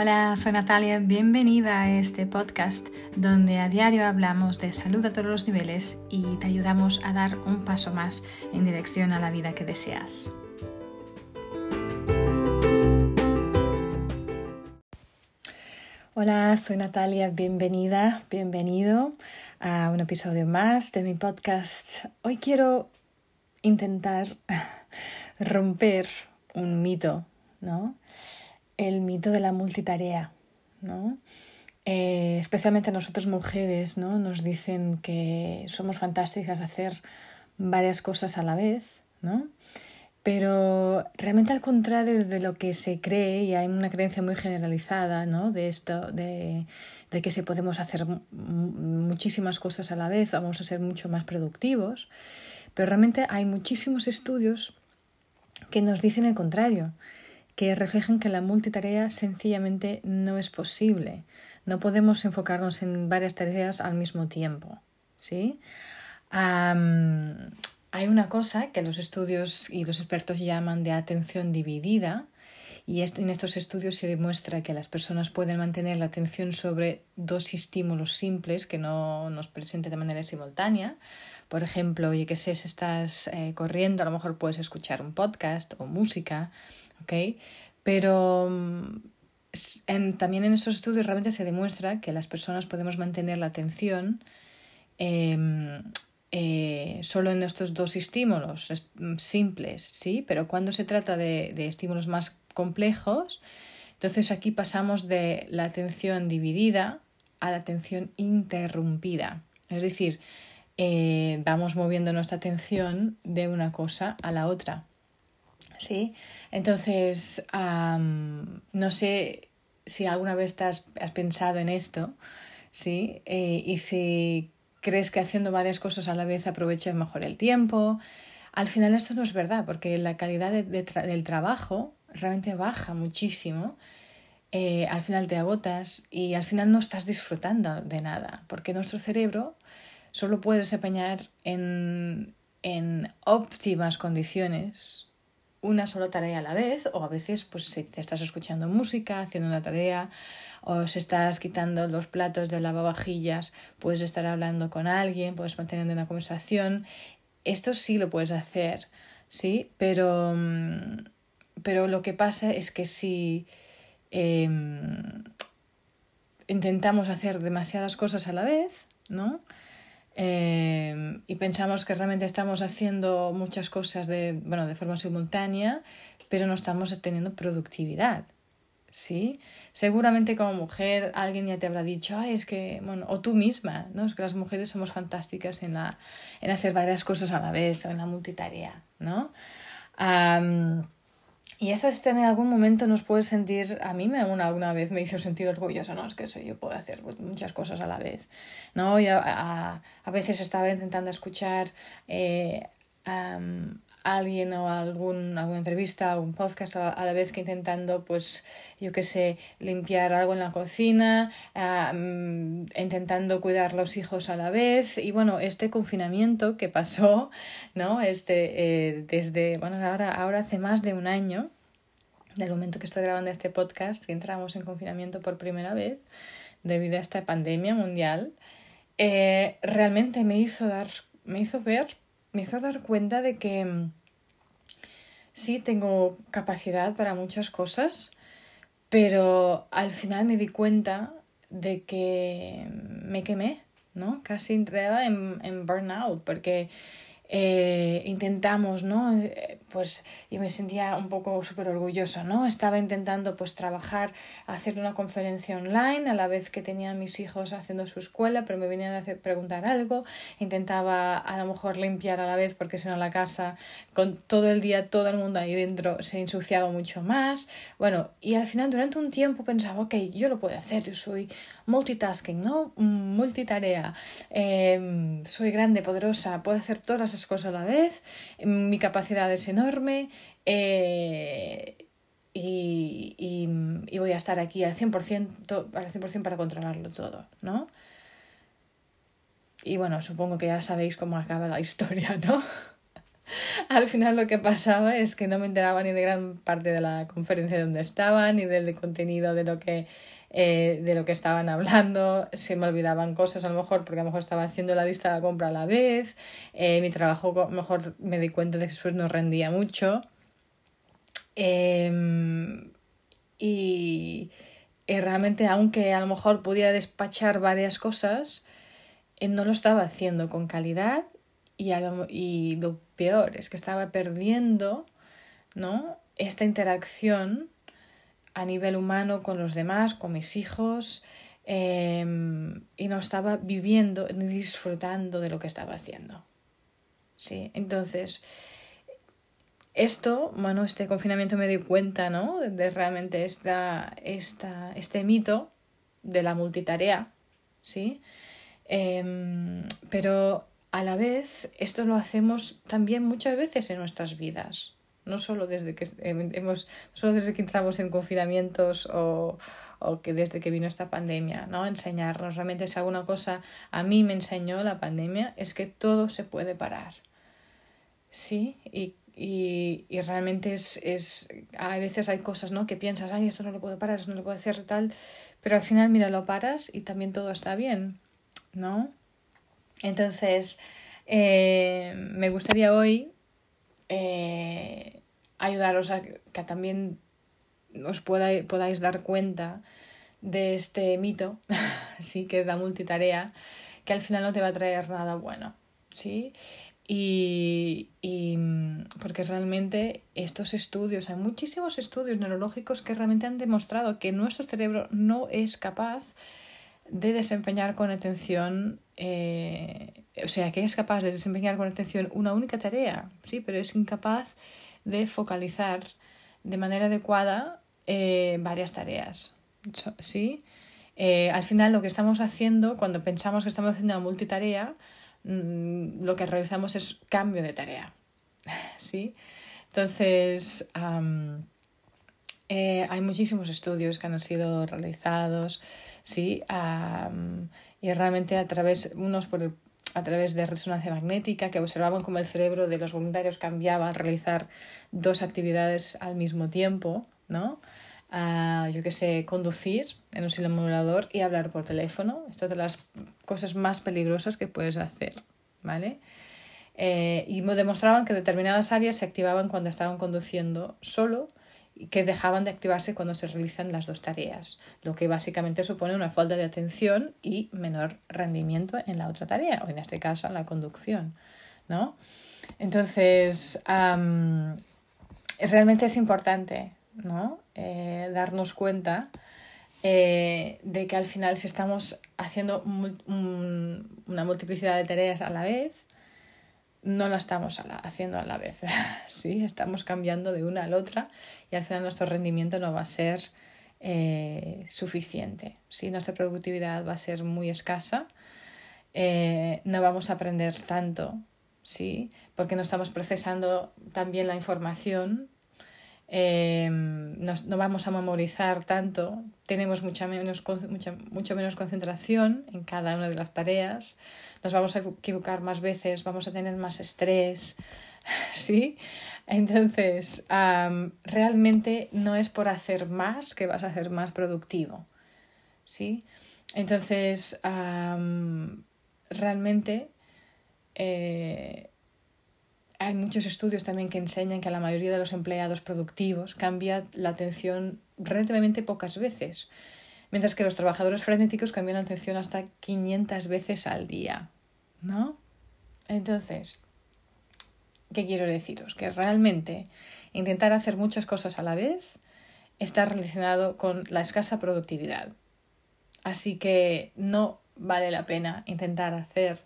Hola, soy Natalia, bienvenida a este podcast donde a diario hablamos de salud a todos los niveles y te ayudamos a dar un paso más en dirección a la vida que deseas. Hola, soy Natalia, bienvenida, bienvenido a un episodio más de mi podcast. Hoy quiero intentar romper un mito, ¿no? El mito de la multitarea, ¿no? Eh, especialmente nosotros mujeres, ¿no? Nos dicen que somos fantásticas hacer varias cosas a la vez, ¿no? Pero realmente al contrario de lo que se cree, y hay una creencia muy generalizada, ¿no? De esto, de, de que si podemos hacer muchísimas cosas a la vez, vamos a ser mucho más productivos. Pero realmente hay muchísimos estudios que nos dicen el contrario, que reflejan que la multitarea sencillamente no es posible. No podemos enfocarnos en varias tareas al mismo tiempo. ¿sí? hay una cosa que los estudios y los expertos llaman de atención dividida, y en estos estudios se demuestra que las personas pueden mantener la atención sobre dos estímulos simples que no nos presenten de manera simultánea. Por ejemplo, oye, que sé, si estás eh, corriendo, a lo mejor puedes escuchar un podcast o música, pero mm, también en esos estudios realmente se demuestra que las personas podemos mantener la atención em, eh, solo en estos dos estímulos mm, simples, ¿sí? Pero cuando se trata de, estímulos más complejos, entonces aquí pasamos de la atención dividida a la atención interrumpida. Es decir, eh, vamos moviendo nuestra atención de una cosa a la otra. Sí, entonces no sé si alguna vez has, pensado en esto, ¿sí? Eh, y si crees que haciendo varias cosas a la vez aprovechas mejor el tiempo. Al final esto no es verdad, porque la calidad del trabajo realmente baja muchísimo. Eh, al final te agotas y al final no estás disfrutando de nada, porque nuestro cerebro solo puede desempeñar en, en óptimas condiciones una sola tarea a la vez o a veces pues si te estás escuchando música, haciendo una tarea o si estás quitando los platos de lavavajillas, puedes estar hablando con alguien, puedes mantener una conversación. Esto sí lo puedes hacer, ¿sí? Pero, mm, pero lo que pasa es que si em, intentamos hacer demasiadas cosas a la vez, ¿no? Em, y pensamos que realmente estamos haciendo muchas cosas de, bueno, de forma simultánea, pero no estamos teniendo productividad. ¿Sí? Seguramente como mujer alguien ya te habrá dicho, Ay, es que, bueno, o tú misma, ¿no? Es que las mujeres somos fantásticas en, la, en hacer varias cosas a la vez o en la multitarea, ¿no? Y esto este en algún momento nos puede sentir, a mí me alguna vez me hizo sentir orgulloso, ¿no? Es que sé, yo puedo hacer muchas cosas a la vez, ¿no? Yo a, a veces estaba intentando escuchar eh, alguien o algún, alguna entrevista o un podcast a, la vez que intentando, pues, yo qué sé, limpiar algo en la cocina, intentando cuidar los hijos a la vez. Y bueno, este confinamiento que pasó, ¿no? Este, eh, desde, bueno, ahora, ahora hace más de un año, del momento que estoy grabando este podcast, que entramos en confinamiento por primera vez debido a esta pandemia mundial, eh, realmente me hizo dar, me hizo ver, me hizo dar cuenta de que mm, sí tengo capacidad para muchas cosas, pero al final me di cuenta de que me quemé, ¿no? Casi entraba en, en burnout, porque eh, intentamos, ¿no? Eh, pues yo me sentía un poco súper orgullosa, ¿no? Estaba intentando pues trabajar, hacer una conferencia online a la vez que tenía a mis hijos haciendo su escuela, pero me venían a hacer, preguntar algo, intentaba a lo mejor limpiar a la vez porque si no la casa con todo el día, todo el mundo ahí dentro se ensuciaba mucho más, bueno, y al final durante un tiempo pensaba, ok, yo lo puedo hacer, yo soy multitasking, ¿no? Multitarea, em, soy grande, poderosa, puedo hacer todas las cosas a la vez, mi capacidad es enorme eh, y, y, voy a estar aquí al 100%, al 100 para controlarlo todo, ¿no? Y bueno, supongo que ya sabéis cómo acaba la historia, ¿no? al final lo que pasaba es que no me enteraba ni de gran parte de la conferencia donde estaba, ni del contenido de lo que eh, de lo que estaban hablando, se me olvidaban cosas a lo mejor porque a lo mejor estaba haciendo la lista de la compra a la vez, eh, mi trabajo mejor me di cuenta de que después no rendía mucho. Em, y, y, realmente aunque a lo mejor podía despachar varias cosas, eh, no lo estaba haciendo con calidad y, lo, y lo peor es que estaba perdiendo ¿no? esta interacción a nivel humano con los demás, con mis hijos, em, y no estaba viviendo ni disfrutando de lo que estaba haciendo. Sí, entonces, esto, bueno, este confinamiento me di cuenta, ¿no? De realmente esta, esta, este mito de la multitarea, ¿sí? Em, pero a la vez, esto lo hacemos también muchas veces en nuestras vidas no solo desde que hemos, solo desde que entramos en confinamientos o, o que desde que vino esta pandemia, ¿no? Enseñarnos. Realmente si alguna cosa a mí me enseñó la pandemia es que todo se puede parar. Sí, y, y, y realmente es, es, a veces hay cosas, ¿no? Que piensas, ay, esto no lo puedo parar, esto no lo puedo hacer tal, pero al final, mira, lo paras y también todo está bien, ¿no? Entonces, eh, me gustaría hoy eh, ayudaros a que también os podáis dar cuenta de este mito, sí, que es la multitarea, que al final no te va a traer nada bueno, ¿sí? Y, y, porque realmente estos estudios, hay muchísimos estudios neurológicos que realmente han demostrado que nuestro cerebro no es capaz de desempeñar con atención, eh, o sea, que es capaz de desempeñar con atención una única tarea, sí, pero es incapaz de focalizar de manera adecuada eh, varias tareas. ¿sí? Eh, al final lo que estamos haciendo, cuando pensamos que estamos haciendo una multitarea, mm, lo que realizamos es cambio de tarea. ¿sí? Entonces, hay muchísimos estudios que han sido realizados, ¿sí? y realmente a través, unos por el a través de resonancia magnética que observaban cómo el cerebro de los voluntarios cambiaba al realizar dos actividades al mismo tiempo, ¿no? Uh, yo que sé, conducir en un simulador y hablar por teléfono. Esto es de las cosas más peligrosas que puedes hacer, ¿vale? Eh, y demostraban que determinadas áreas se activaban cuando estaban conduciendo solo que dejaban de activarse cuando se realizan las dos tareas, lo que básicamente supone una falta de atención y menor rendimiento en la otra tarea, o en este caso en la conducción. ¿no? Entonces, realmente es importante ¿no? Eh, darnos cuenta eh, de que al final si estamos haciendo una multiplicidad de tareas a la vez, no la estamos haciendo a la vez, ¿sí? Estamos cambiando de una a la otra y al final nuestro rendimiento no va a ser eh, suficiente, ¿sí? Nuestra productividad va a ser muy escasa, eh, no vamos a aprender tanto, ¿sí? Porque no estamos procesando también la información, eh, no, vamos a memorizar tanto, tenemos mucha menos, mucha, mucho menos concentración en cada una de las tareas, nos vamos a equivocar más veces, vamos a tener más estrés, ¿sí? Entonces, realmente no es por hacer más que vas a ser más productivo, ¿sí? Entonces, realmente eh, hay muchos estudios también que enseñan que la mayoría de los empleados productivos cambia la atención relativamente pocas veces mientras que los trabajadores frenéticos cambian la atención hasta 500 veces al día, ¿no? Entonces, ¿qué quiero deciros? Que realmente intentar hacer muchas cosas a la vez está relacionado con la escasa productividad. Así que no vale la pena intentar hacer,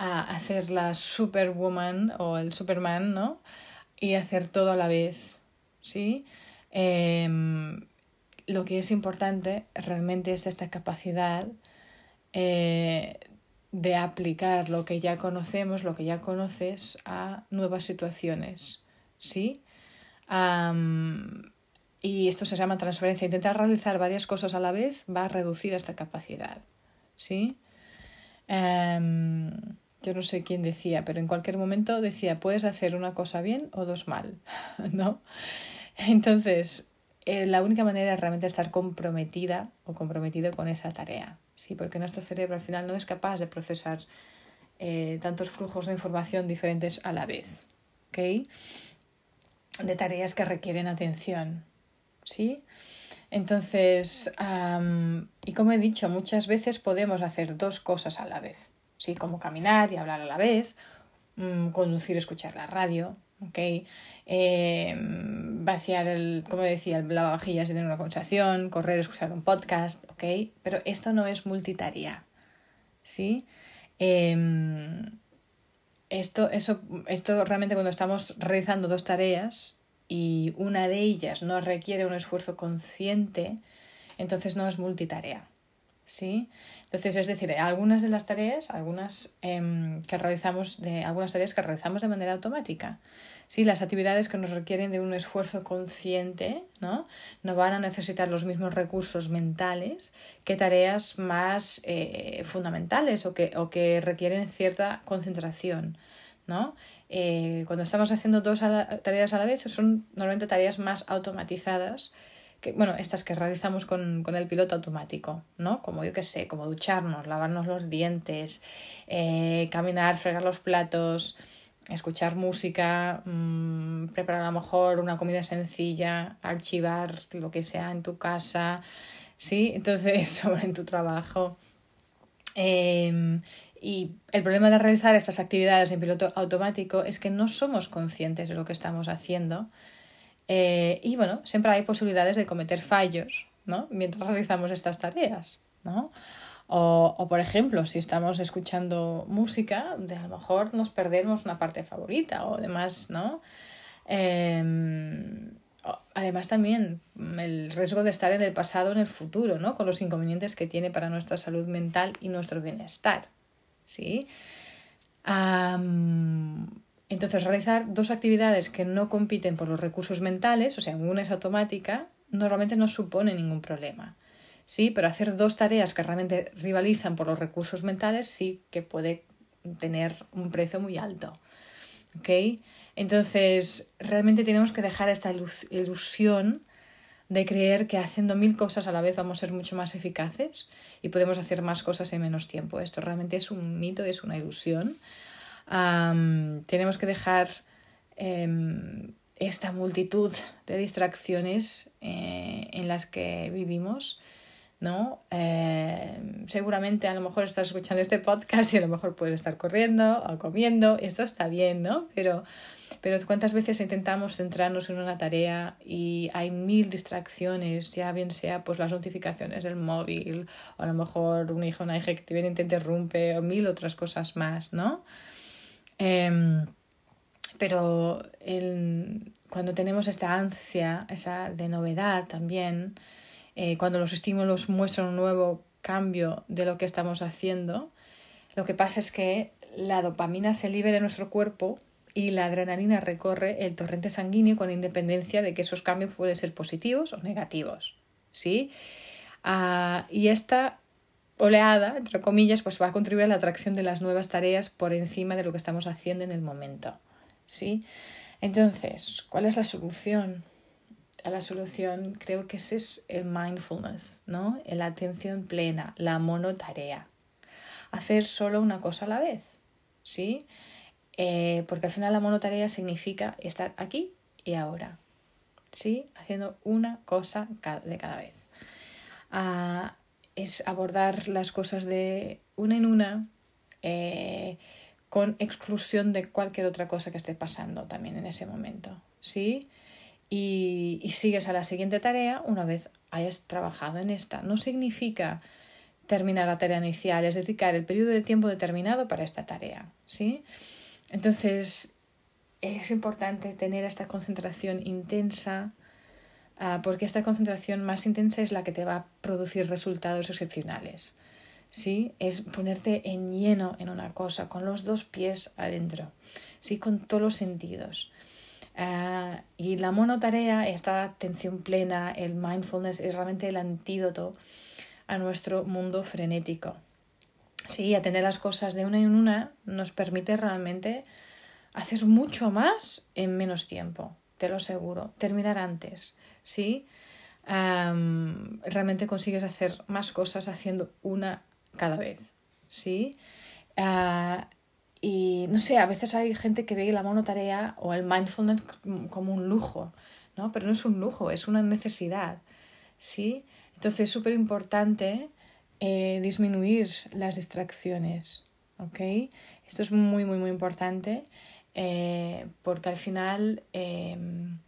hacer la superwoman o el superman, ¿no? Y hacer todo a la vez, ¿sí? Em, lo que es importante realmente es esta capacidad eh, de aplicar lo que ya conocemos, lo que ya conoces a nuevas situaciones, ¿sí? y esto se llama transferencia. Intentar realizar varias cosas a la vez va a reducir esta capacidad, ¿sí? Em, yo no sé quién decía, pero en cualquier momento decía, puedes hacer una cosa bien o dos mal, ¿no? Entonces, eh, la única manera es realmente estar comprometida o comprometido con esa tarea, ¿sí? Porque nuestro cerebro al final no es capaz de procesar eh, tantos flujos de información diferentes a la vez, ¿ok? De tareas que requieren atención, ¿sí? Entonces, y como he dicho, muchas veces podemos hacer dos cosas a la vez, ¿sí? Como caminar y hablar a la vez, mm, conducir, escuchar la radio, ¿ok? Eh, vaciar el, como decía, el lavavajillas y tener una conversación, correr, escuchar un podcast, ¿ok? Pero esto no es multitarea, ¿sí? Em, esto, eso, esto realmente cuando estamos realizando dos tareas y una de ellas no requiere un esfuerzo consciente, entonces no es multitarea. ¿Sí? Entonces, es decir, algunas de las tareas, algunas em, que realizamos de, algunas tareas que realizamos de manera automática. Sí, las actividades que nos requieren de un esfuerzo consciente, ¿no? No van a necesitar los mismos recursos mentales que tareas más eh, fundamentales o que, o que requieren cierta concentración, ¿no? Eh, cuando estamos haciendo dos tareas a la vez, son normalmente tareas más automatizadas, que, bueno, estas que realizamos con, el piloto automático, ¿no? Como yo que sé, como ducharnos, lavarnos los dientes, eh, caminar, fregar los platos, escuchar música, mm, preparar a lo mejor una comida sencilla, archivar lo que sea en tu casa, ¿sí? Entonces, sobre en tu trabajo. Em, y el problema de realizar estas actividades en piloto automático es que no somos conscientes de lo que estamos haciendo. Eh, y bueno, siempre hay posibilidades de cometer fallos ¿no? mientras realizamos estas tareas. ¿no? O, por ejemplo, si estamos escuchando música, de a lo mejor nos perdemos una parte favorita o demás, ¿no? Em, además también el riesgo de estar en el pasado o en el futuro, ¿no? Con los inconvenientes que tiene para nuestra salud mental y nuestro bienestar. ¿sí? Entonces, realizar dos actividades que no compiten por los recursos mentales, o sea, una es automática, normalmente no supone ningún problema. Sí, pero hacer dos tareas que realmente rivalizan por los recursos mentales sí que puede tener un precio muy alto. ¿Ok? Entonces, realmente tenemos que dejar esta ilusión de creer que haciendo mil cosas a la vez vamos a ser mucho más eficaces y podemos hacer más cosas en menos tiempo. Esto realmente es un mito, es una ilusión. Tenemos que dejar em, esta multitud de distracciones eh, en las que vivimos. ¿no? Em, seguramente a lo mejor estás escuchando este podcast y a lo mejor puedes estar corriendo o comiendo, esto está bien, ¿no? Pero pero cuántas veces intentamos centrarnos en una tarea y hay mil distracciones, ya bien sea pues las notificaciones del móvil, o a lo mejor un hijo o una hija que te viene y te interrumpe, o mil otras cosas más, ¿no? Em, pero cuando tenemos esta ansia, esa de novedad también, eh, cuando los estímulos muestran un nuevo cambio de lo que estamos haciendo, lo que pasa es que la dopamina se libera en nuestro cuerpo y la adrenalina recorre el torrente sanguíneo con independencia de que esos cambios pueden ser positivos o negativos. ¿sí? Ah, y esta oleada, entre comillas, pues va a contribuir a la atracción de las nuevas tareas por encima de lo que estamos haciendo en el momento. ¿sí? Entonces, ¿cuál es la solución? A la solución creo que ese es el mindfulness, ¿no? La atención plena, la monotarea. Hacer solo una cosa a la vez, ¿sí? Eh, porque al final la monotarea significa estar aquí y ahora, ¿sí? Haciendo una cosa de cada vez. Ah, es abordar las cosas de una en una, eh, con exclusión de cualquier otra cosa que esté pasando también en ese momento, ¿sí? Y, y sigues a la siguiente tarea una vez hayas trabajado en esta. No significa terminar la tarea inicial, es dedicar el periodo de tiempo determinado para esta tarea, ¿sí? Entonces, es importante tener esta concentración intensa, porque esta concentración más intensa es la que te va a producir resultados excepcionales. ¿sí? Es ponerte en lleno en una cosa, con los dos pies adentro, ¿sí? con todos los sentidos. Ah, y la monotarea, esta atención plena, el mindfulness, es realmente el antídoto a nuestro mundo frenético. Sí, atender las cosas de una en una nos permite realmente hacer mucho más en menos tiempo, te lo aseguro, terminar antes, ¿sí? realmente consigues hacer más cosas haciendo una cada vez, ¿sí? Ah, y no sé, a veces hay gente que ve la monotarea o el mindfulness como un lujo, ¿no? Pero no es un lujo, es una necesidad, ¿sí? Entonces es súper importante eh, disminuir las distracciones, ¿ok? Esto es muy, muy, muy importante eh, porque al final em,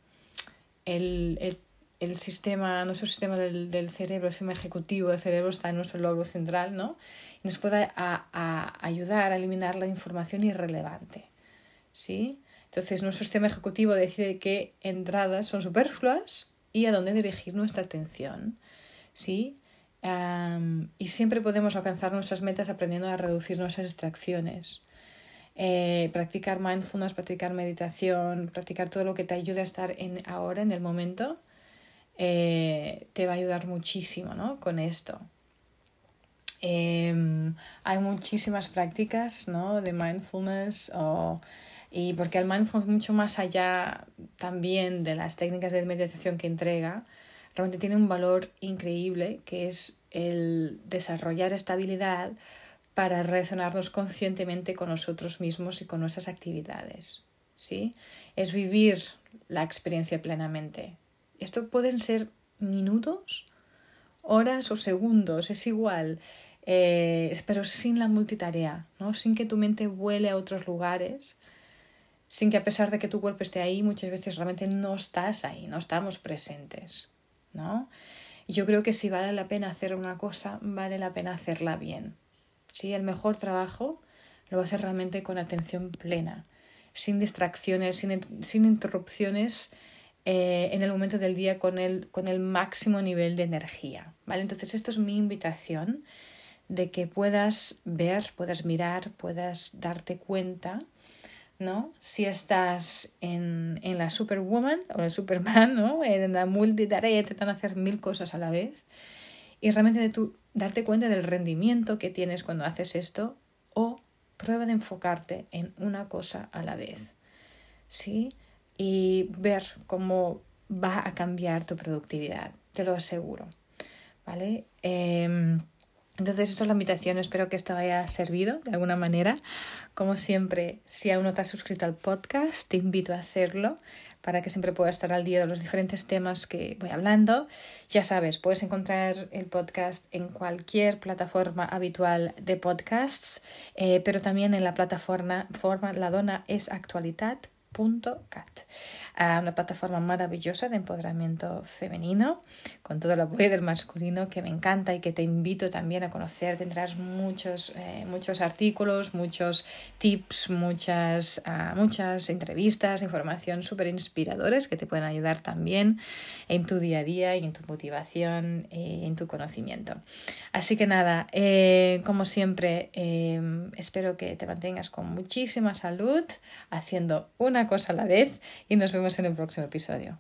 el, el, el, sistema, nuestro sistema del, del, cerebro, el sistema ejecutivo del cerebro está en nuestro lóbulo central, ¿no? Y nos puede a, a ayudar a eliminar la información irrelevante, ¿sí? Entonces nuestro sistema ejecutivo decide qué entradas son superfluas y a dónde dirigir nuestra atención, ¿sí? y siempre podemos alcanzar nuestras metas aprendiendo a reducir nuestras distracciones. Eh, practicar mindfulness, practicar meditación, practicar todo lo que te ayude a estar en ahora, en el momento, eh, te va a ayudar muchísimo ¿no? con esto. Em, hay muchísimas prácticas ¿no? de mindfulness o, y porque el mindfulness mucho más allá también de las técnicas de meditación que entrega, realmente tiene un valor increíble que es el desarrollar estabilidad para relacionarnos conscientemente con nosotros mismos y con nuestras actividades. ¿sí? Es vivir la experiencia plenamente. Esto pueden ser minutos, horas o segundos, es igual, eh, pero sin la multitarea, ¿no? sin que tu mente vuele a otros lugares, sin que a pesar de que tu cuerpo esté ahí, muchas veces realmente no estás ahí, no estamos presentes. ¿no? yo creo que si vale la pena hacer una cosa, vale la pena hacerla bien. ¿Sí? El mejor trabajo lo va a hacer realmente con atención plena, sin distracciones, sin, sin interrupciones eh, en el momento del día con el, con el máximo nivel de energía. ¿vale? Entonces, esto es mi invitación de que puedas ver, puedas mirar, puedas darte cuenta ¿no? Si estás en, en la Superwoman o el Superman, ¿no? En la multitarea intentando hacer mil cosas a la vez. Y realmente de tu, darte cuenta del rendimiento que tienes cuando haces esto o prueba de enfocarte en una cosa a la vez. ¿Sí? Y ver cómo va a cambiar tu productividad, te lo aseguro. ¿Vale? Eh, entonces, esa es la invitación. Espero que esto haya servido de alguna manera. Como siempre, si aún no te has suscrito al podcast, te invito a hacerlo para que siempre puedas estar al día de los diferentes temas que voy hablando. Ya sabes, puedes encontrar el podcast en cualquier plataforma habitual de podcasts, eh, pero también en la plataforma forma La Dona es Actualidad cat una plataforma maravillosa de empoderamiento femenino, con todo el apoyo del masculino que me encanta y que te invito también a conocer. Tendrás muchos, eh, muchos artículos, muchos tips, muchas, uh, muchas entrevistas, información súper inspiradoras que te pueden ayudar también en tu día a día y en tu motivación y en tu conocimiento. Así que nada, eh, como siempre, eh, espero que te mantengas con muchísima salud, haciendo cosa a la vez y nos vemos en el próximo episodio.